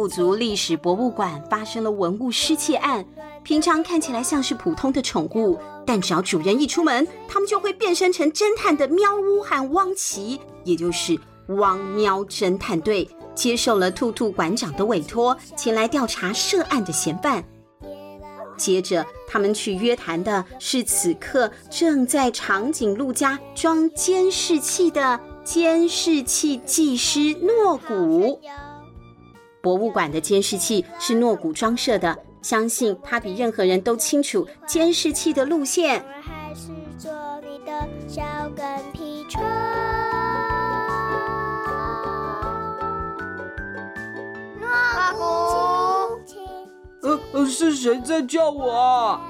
兔族历史博物馆发生了文物失窃案。平常看起来像是普通的宠物，但只要主人一出门，它们就会变身成侦探的喵呜和汪奇，也就是汪喵侦探队，接受了兔兔馆长的委托，前来调查涉案的嫌犯。接着，他们去约谈的是此刻正在长颈鹿家装监视器的监视器技师诺古。博物馆的监视器是诺古装设的，相信他比任何人都清楚监视器的路线。还是做你的小跟屁虫。诺古，呃呃，是谁在叫我啊？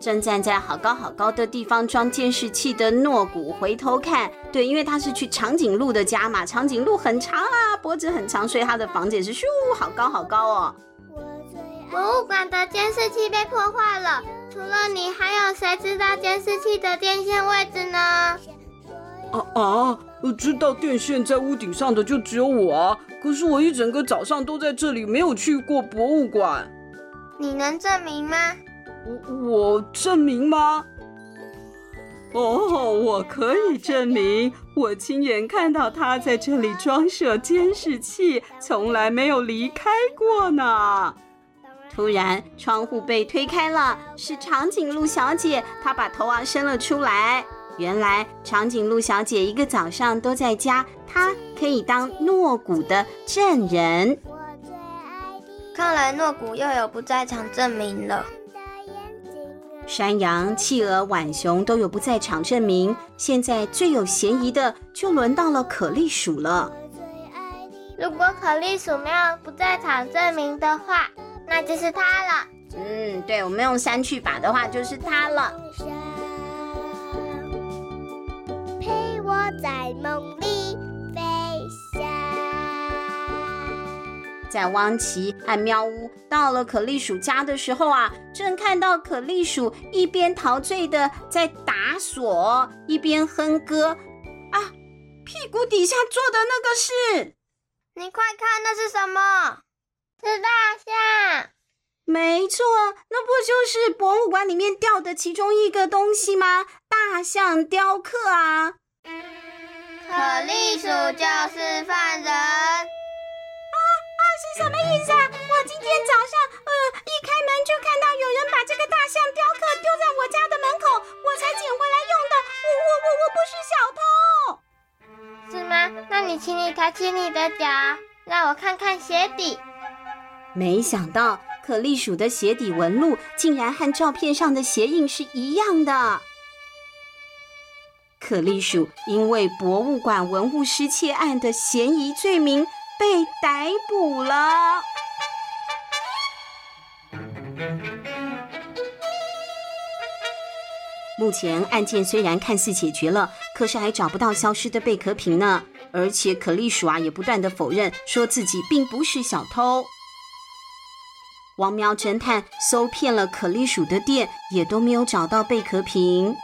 正站在好高好高的地方装监视器的诺古回头看，对，因为他是去长颈鹿的家嘛，长颈鹿很长啊，脖子很长，所以他的房子也是咻，好高好高哦。博物馆的监视器被破坏了，除了你，还有谁知道监视器的电线位置呢？啊啊，知道电线在屋顶上的就只有我啊，可是我一整个早上都在这里，没有去过博物馆。你能证明吗？我我证明吗？哦，我可以证明，我亲眼看到他在这里装设监视器，从来没有离开过呢。突然，窗户被推开了，是长颈鹿小姐，她把头啊伸了出来。原来，长颈鹿小姐一个早上都在家，她可以当诺古的证人。看来诺古又有不在场证明了。山羊、企鹅、浣熊都有不在场证明，现在最有嫌疑的就轮到了可丽鼠了。如果可丽鼠没有不在场证明的话，那就是它了。嗯，对，我们用删去法的话，就是它了。陪我在梦里。在汪奇和喵呜到了可丽鼠家的时候啊，正看到可丽鼠一边陶醉的在打锁，一边哼歌。啊，屁股底下坐的那个是？你快看，那是什么？是大象。没错，那不就是博物馆里面掉的其中一个东西吗？大象雕刻啊。可丽鼠就是犯人。是什么意思啊？我今天早上，呃，一开门就看到有人把这个大象雕刻丢在我家的门口，我才捡回来用的。我我我我不是小偷，是吗？那你请你抬起你的脚，让我看看鞋底。没想到可丽鼠的鞋底纹路竟然和照片上的鞋印是一样的。可丽鼠因为博物馆文物失窃案的嫌疑罪名。被逮捕了。目前案件虽然看似解决了，可是还找不到消失的贝壳瓶呢。而且可丽鼠啊也不断的否认，说自己并不是小偷。王喵侦探搜遍了可丽鼠的店，也都没有找到贝壳瓶。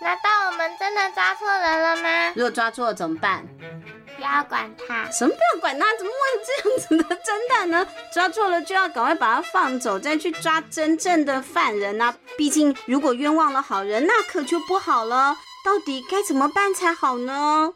难道我们真的抓错人了吗？如果抓错了怎么办？不要管他，什么不要管他？怎么会有这样子的侦探呢？抓错了就要赶快把他放走，再去抓真正的犯人啊！毕竟如果冤枉了好人，那可就不好了。到底该怎么办才好呢？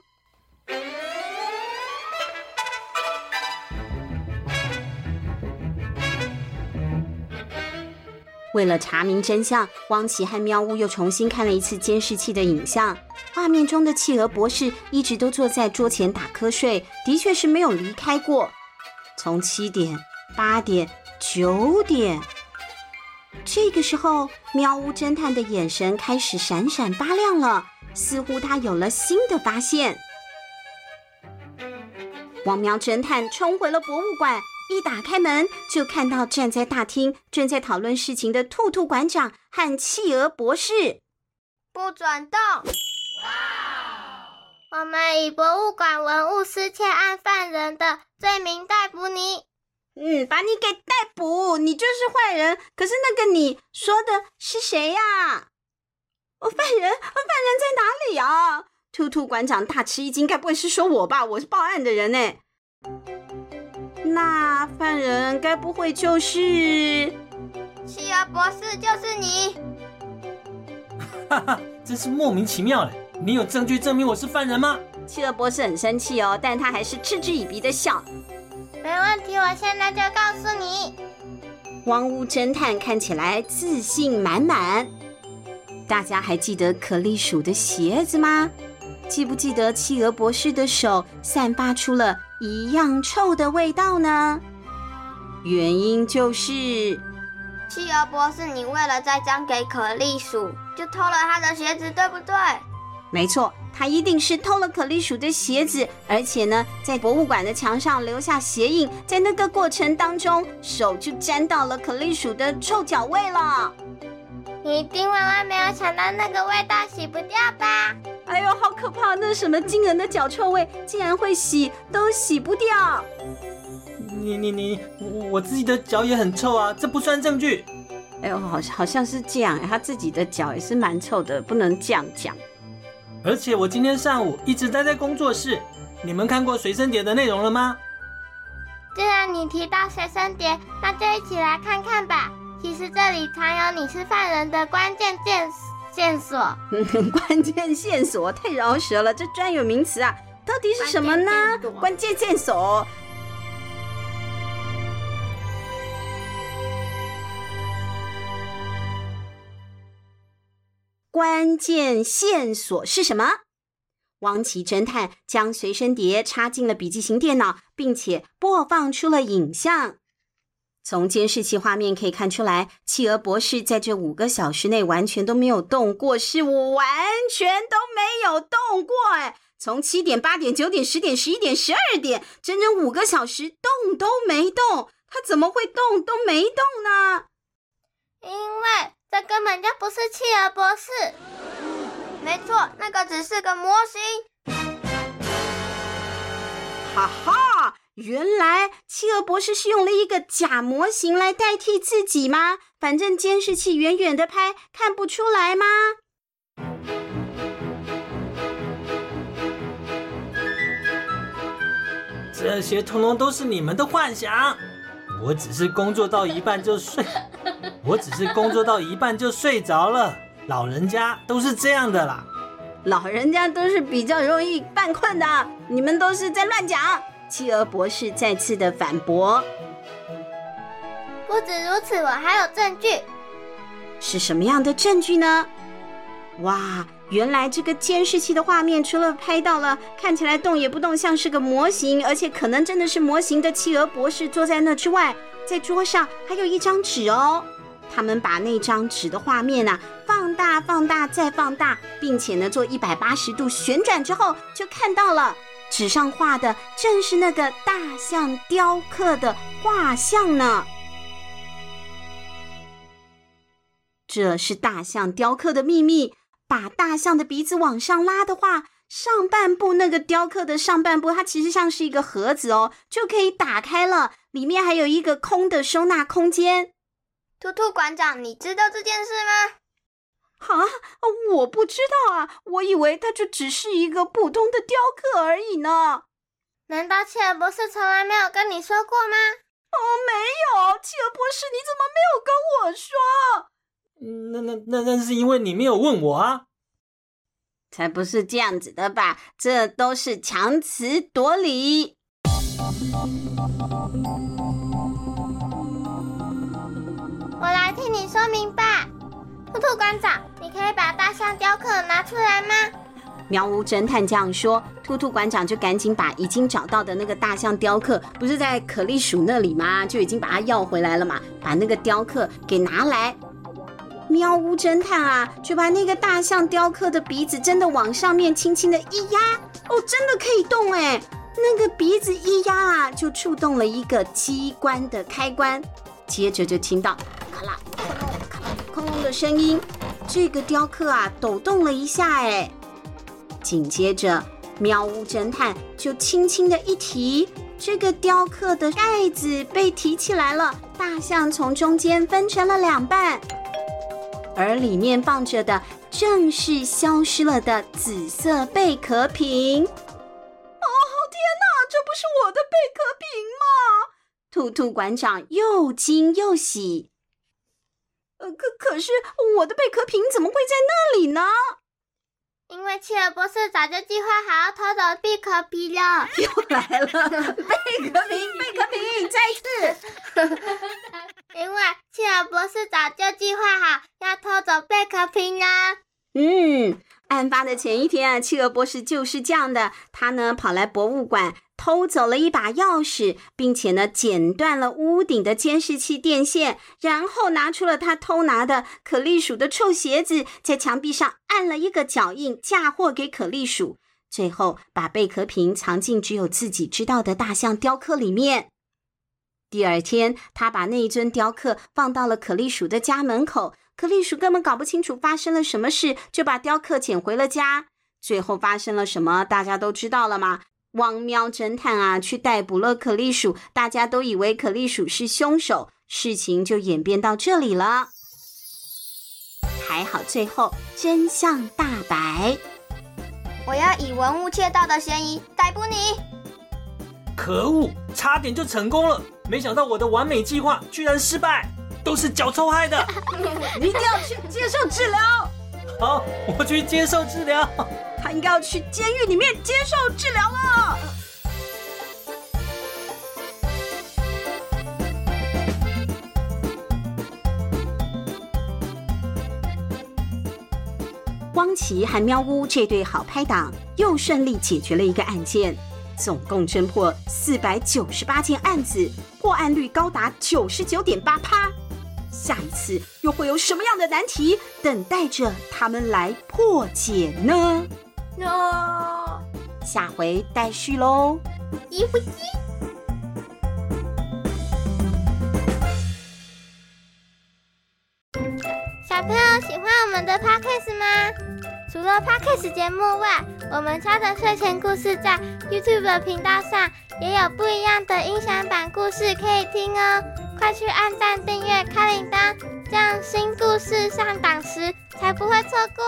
为了查明真相，汪奇和喵呜又重新看了一次监视器的影像。画面中的企鹅博士一直都坐在桌前打瞌睡，的确是没有离开过。从七点、八点、九点，这个时候，喵呜侦探的眼神开始闪闪发亮了，似乎他有了新的发现。汪喵侦探冲回了博物馆。一打开门，就看到站在大厅正在讨论事情的兔兔馆长和企鹅博士。不准动！我们以博物馆文物失窃案犯人的罪名逮捕你。嗯，把你给逮捕，你就是坏人。可是那个你说的是谁呀？我犯人，我犯人在哪里呀？兔兔馆长大吃一惊，该不会是说我吧？我是报案的人呢。那犯人该不会就是企鹅博士？就是你！哈哈，真是莫名其妙的。你有证据证明我是犯人吗？企鹅博士很生气哦，但他还是嗤之以鼻的笑。没问题，我现在就告诉你。汪屋侦探看起来自信满满。大家还记得可丽鼠的鞋子吗？记不记得企鹅博士的手散发出了一样臭的味道呢？原因就是，企鹅博士，你为了栽赃给可丽鼠，就偷了他的鞋子，对不对？没错，他一定是偷了可丽鼠的鞋子，而且呢，在博物馆的墙上留下鞋印，在那个过程当中，手就沾到了可丽鼠的臭脚味了。你一定万万没有想到那个味道洗不掉吧？哎呦，好可怕！那什么惊人的脚臭味，竟然会洗都洗不掉。你你你，我自己的脚也很臭啊，这不算证据。哎呦，好像好像是这样，他自己的脚也是蛮臭的，不能这样讲。而且我今天上午一直待在工作室，你们看过随身碟的内容了吗？既然你提到随身碟，那就一起来看看吧。其实这里藏有你是犯人的关键线线索。关键线索太饶舌了，这专有名词啊，到底是什么呢？关键线索。关键线索是什么？汪奇侦探将随身碟插进了笔记型电脑，并且播放出了影像。从监视器画面可以看出来，企鹅博士在这五个小时内完全都没有动过，是我完全都没有动过。哎，从七点、八点、九点、十点、十一点、十二点，整整五个小时动都没动，他怎么会动都没动呢？因为这根本就不是企鹅博士。没错，那个只是个模型。哈哈。原来企鹅博士是用了一个假模型来代替自己吗？反正监视器远远的拍，看不出来吗？这些通通都是你们的幻想。我只是工作到一半就睡，我只是工作到一半就睡着了。老人家都是这样的啦。老人家都是比较容易犯困的，你们都是在乱讲。企鹅博士再次的反驳：“不止如此，我还有证据。是什么样的证据呢？哇，原来这个监视器的画面除了拍到了看起来动也不动，像是个模型，而且可能真的是模型的企鹅博士坐在那之外，在桌上还有一张纸哦。他们把那张纸的画面呢、啊、放大、放大再放大，并且呢做一百八十度旋转之后，就看到了。”纸上画的正是那个大象雕刻的画像呢。这是大象雕刻的秘密。把大象的鼻子往上拉的话，上半部那个雕刻的上半部，它其实像是一个盒子哦，就可以打开了，里面还有一个空的收纳空间。兔兔馆长，你知道这件事吗？啊，我不知道啊，我以为它就只是一个普通的雕刻而已呢。难道企鹅博士从来没有跟你说过吗？哦，没有，企鹅博士，你怎么没有跟我说？那那那那是因为你没有问我啊。才不是这样子的吧？这都是强词夺理。我来替你说明白。兔兔馆长，你可以把大象雕刻拿出来吗？喵呜侦探这样说，兔兔馆长就赶紧把已经找到的那个大象雕刻，不是在可丽鼠那里吗？就已经把它要回来了嘛，把那个雕刻给拿来。喵呜侦探啊，就把那个大象雕刻的鼻子真的往上面轻轻的一压，哦，真的可以动哎！那个鼻子一压啊，就触动了一个机关的开关，接着就听到咔啦咔啦咔啦哐隆的声音，这个雕刻啊抖动了一下，哎，紧接着喵呜侦探就轻轻的一提，这个雕刻的盖子被提起来了，大象从中间分成了两半，而里面放着的正是消失了的紫色贝壳瓶。哦，天哪，这不是我的贝壳瓶吗？兔兔馆长又惊又喜。呃，可可是我的贝壳瓶怎么会在那里呢？因为切尔博士早就计划好要偷走贝壳瓶了。又来了，贝壳瓶，贝壳瓶，再一次。因为切尔博士早就计划好要偷走贝壳瓶了。嗯，案发的前一天啊，企鹅博士就是这样的，他呢跑来博物馆。偷走了一把钥匙，并且呢，剪断了屋顶的监视器电线，然后拿出了他偷拿的可丽鼠的臭鞋子，在墙壁上按了一个脚印，嫁祸给可丽鼠。最后，把贝壳瓶藏进只有自己知道的大象雕刻里面。第二天，他把那一尊雕刻放到了可丽鼠的家门口，可丽鼠根本搞不清楚发生了什么事，就把雕刻捡回了家。最后发生了什么，大家都知道了吗？汪喵侦探啊，去逮捕了可丽鼠，大家都以为可丽鼠是凶手，事情就演变到这里了。还好最后真相大白，我要以文物窃盗的嫌疑逮捕你。可恶，差点就成功了，没想到我的完美计划居然失败，都是脚臭害的。你一定要去接受治疗。好，我去接受治疗。他应该要去监狱里面接受治疗了。汪奇和喵呜这对好拍档又顺利解决了一个案件，总共侦破四百九十八件案子，破案率高达九十九点八趴。下一次又会有什么样的难题等待着他们来破解呢？哟，下回待续喽！一呼一。小朋友喜欢我们的 podcast 吗？除了 podcast 节目外，我们家的睡前故事在 YouTube 的频道上也有不一样的音响版故事可以听哦！快去按赞、订阅、开铃铛，这样新故事上档时才不会错过。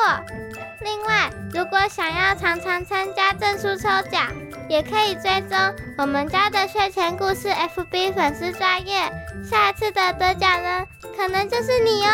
另外，如果想要常常参加证书抽奖，也可以追踪我们家的睡前故事 FB 粉丝专业，下一次的得奖人可能就是你哦。